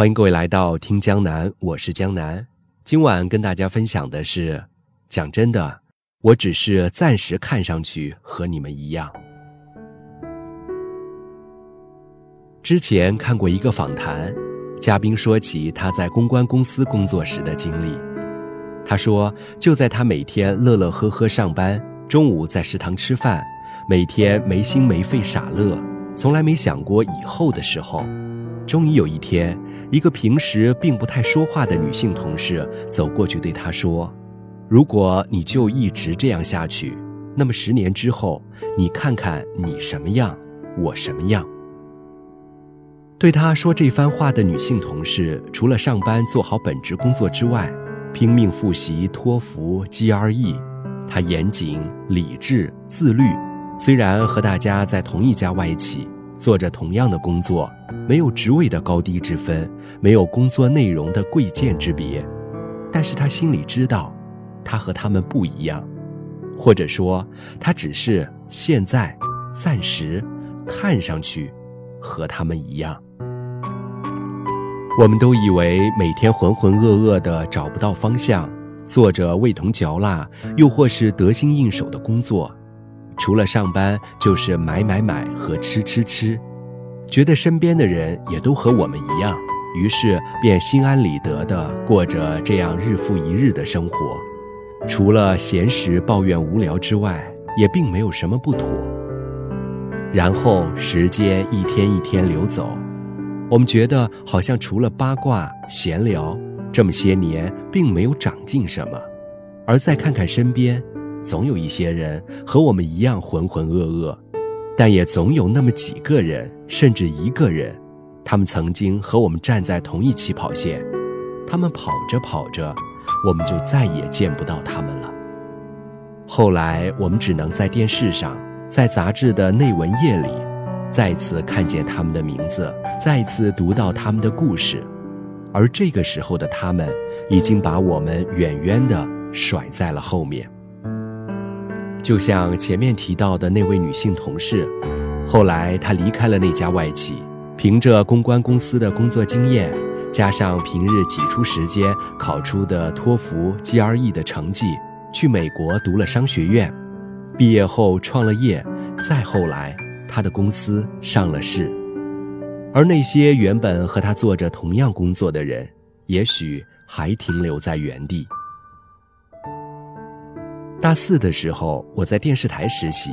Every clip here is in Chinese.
欢迎各位来到听江南，我是江南。今晚跟大家分享的是，讲真的，我只是暂时看上去和你们一样。之前看过一个访谈，嘉宾说起他在公关公司工作时的经历。他说，就在他每天乐乐呵呵上班，中午在食堂吃饭，每天没心没肺傻乐，从来没想过以后的时候。终于有一天，一个平时并不太说话的女性同事走过去对他说：“如果你就一直这样下去，那么十年之后，你看看你什么样，我什么样。”对他说这番话的女性同事，除了上班做好本职工作之外，拼命复习托福、GRE。她严谨、理智、自律，虽然和大家在同一家外企。做着同样的工作，没有职位的高低之分，没有工作内容的贵贱之别，但是他心里知道，他和他们不一样，或者说，他只是现在暂时看上去和他们一样。我们都以为每天浑浑噩噩的找不到方向，做着味同嚼蜡，又或是得心应手的工作。除了上班就是买买买和吃吃吃，觉得身边的人也都和我们一样，于是便心安理得地过着这样日复一日的生活。除了闲时抱怨无聊之外，也并没有什么不妥。然后时间一天一天流走，我们觉得好像除了八卦闲聊，这么些年并没有长进什么，而再看看身边。总有一些人和我们一样浑浑噩噩，但也总有那么几个人，甚至一个人，他们曾经和我们站在同一起跑线，他们跑着跑着，我们就再也见不到他们了。后来我们只能在电视上，在杂志的内文页里，再次看见他们的名字，再次读到他们的故事，而这个时候的他们，已经把我们远远地甩在了后面。就像前面提到的那位女性同事，后来她离开了那家外企，凭着公关公司的工作经验，加上平日挤出时间考出的托福、GRE 的成绩，去美国读了商学院，毕业后创了业，再后来，她的公司上了市，而那些原本和她做着同样工作的人，也许还停留在原地。大四的时候，我在电视台实习，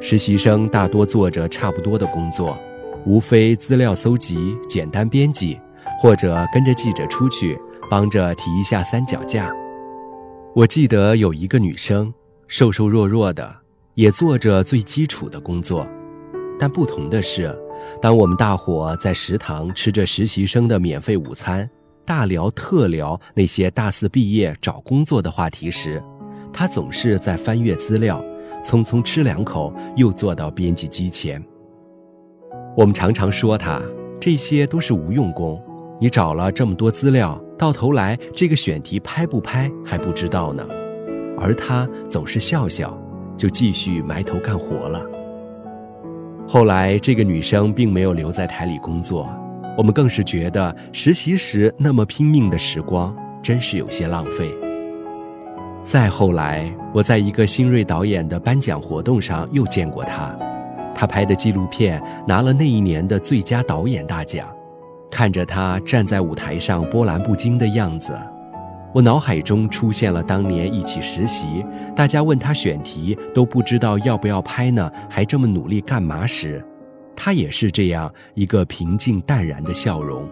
实习生大多做着差不多的工作，无非资料搜集、简单编辑，或者跟着记者出去帮着提一下三脚架。我记得有一个女生，瘦瘦弱弱的，也做着最基础的工作，但不同的是，当我们大伙在食堂吃着实习生的免费午餐，大聊特聊那些大四毕业找工作的话题时，他总是在翻阅资料，匆匆吃两口，又坐到编辑机前。我们常常说他这些都是无用功，你找了这么多资料，到头来这个选题拍不拍还不知道呢。而他总是笑笑，就继续埋头干活了。后来这个女生并没有留在台里工作，我们更是觉得实习时那么拼命的时光真是有些浪费。再后来，我在一个新锐导演的颁奖活动上又见过他，他拍的纪录片拿了那一年的最佳导演大奖。看着他站在舞台上波澜不惊的样子，我脑海中出现了当年一起实习，大家问他选题都不知道要不要拍呢，还这么努力干嘛时，他也是这样一个平静淡然的笑容。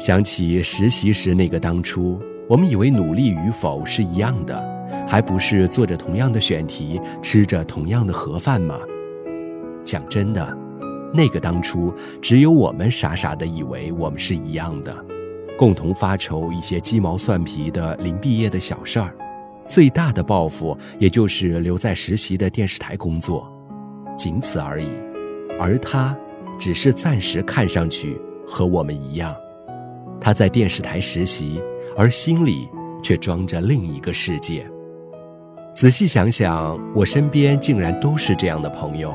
想起实习时那个当初。我们以为努力与否是一样的，还不是做着同样的选题，吃着同样的盒饭吗？讲真的，那个当初只有我们傻傻的以为我们是一样的，共同发愁一些鸡毛蒜皮的临毕业的小事儿，最大的抱负也就是留在实习的电视台工作，仅此而已。而他，只是暂时看上去和我们一样，他在电视台实习。而心里却装着另一个世界。仔细想想，我身边竟然都是这样的朋友。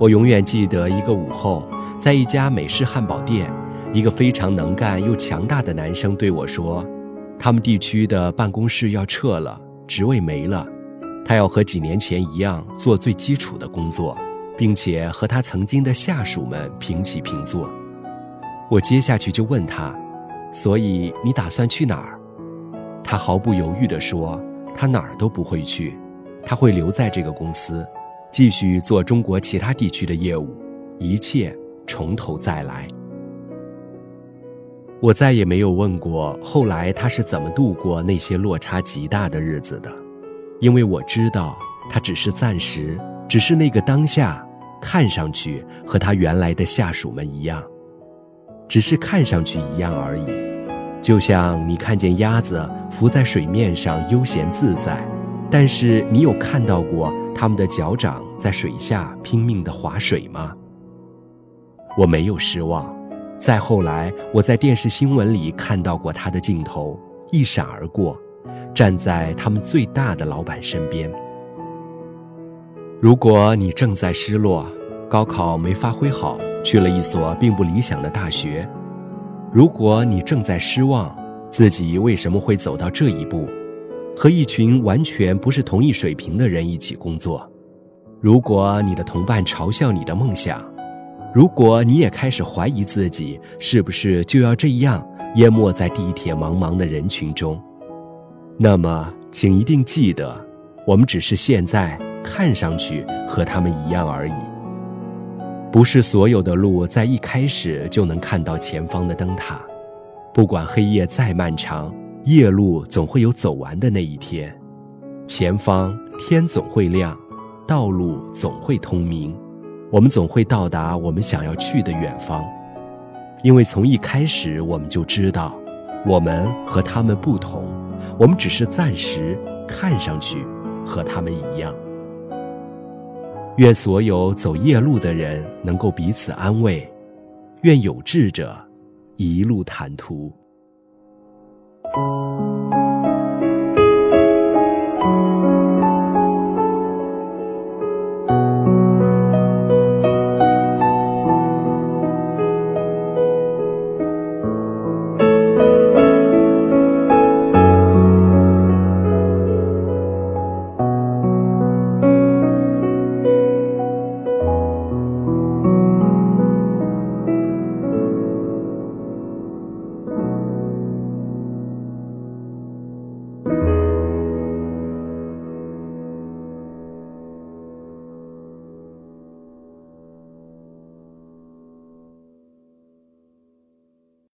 我永远记得一个午后，在一家美式汉堡店，一个非常能干又强大的男生对我说：“他们地区的办公室要撤了，职位没了，他要和几年前一样做最基础的工作，并且和他曾经的下属们平起平坐。”我接下去就问他：“所以你打算去哪儿？”他毫不犹豫地说：“他哪儿都不会去，他会留在这个公司，继续做中国其他地区的业务，一切从头再来。”我再也没有问过后来他是怎么度过那些落差极大的日子的，因为我知道他只是暂时，只是那个当下，看上去和他原来的下属们一样，只是看上去一样而已。就像你看见鸭子浮在水面上悠闲自在，但是你有看到过它们的脚掌在水下拼命地划水吗？我没有失望。再后来，我在电视新闻里看到过他的镜头一闪而过，站在他们最大的老板身边。如果你正在失落，高考没发挥好，去了一所并不理想的大学；如果你正在失望，自己为什么会走到这一步，和一群完全不是同一水平的人一起工作；如果你的同伴嘲笑你的梦想。如果你也开始怀疑自己是不是就要这样淹没在地铁茫茫的人群中，那么请一定记得，我们只是现在看上去和他们一样而已。不是所有的路在一开始就能看到前方的灯塔，不管黑夜再漫长，夜路总会有走完的那一天。前方天总会亮，道路总会通明。我们总会到达我们想要去的远方，因为从一开始我们就知道，我们和他们不同，我们只是暂时看上去和他们一样。愿所有走夜路的人能够彼此安慰，愿有志者一路坦途。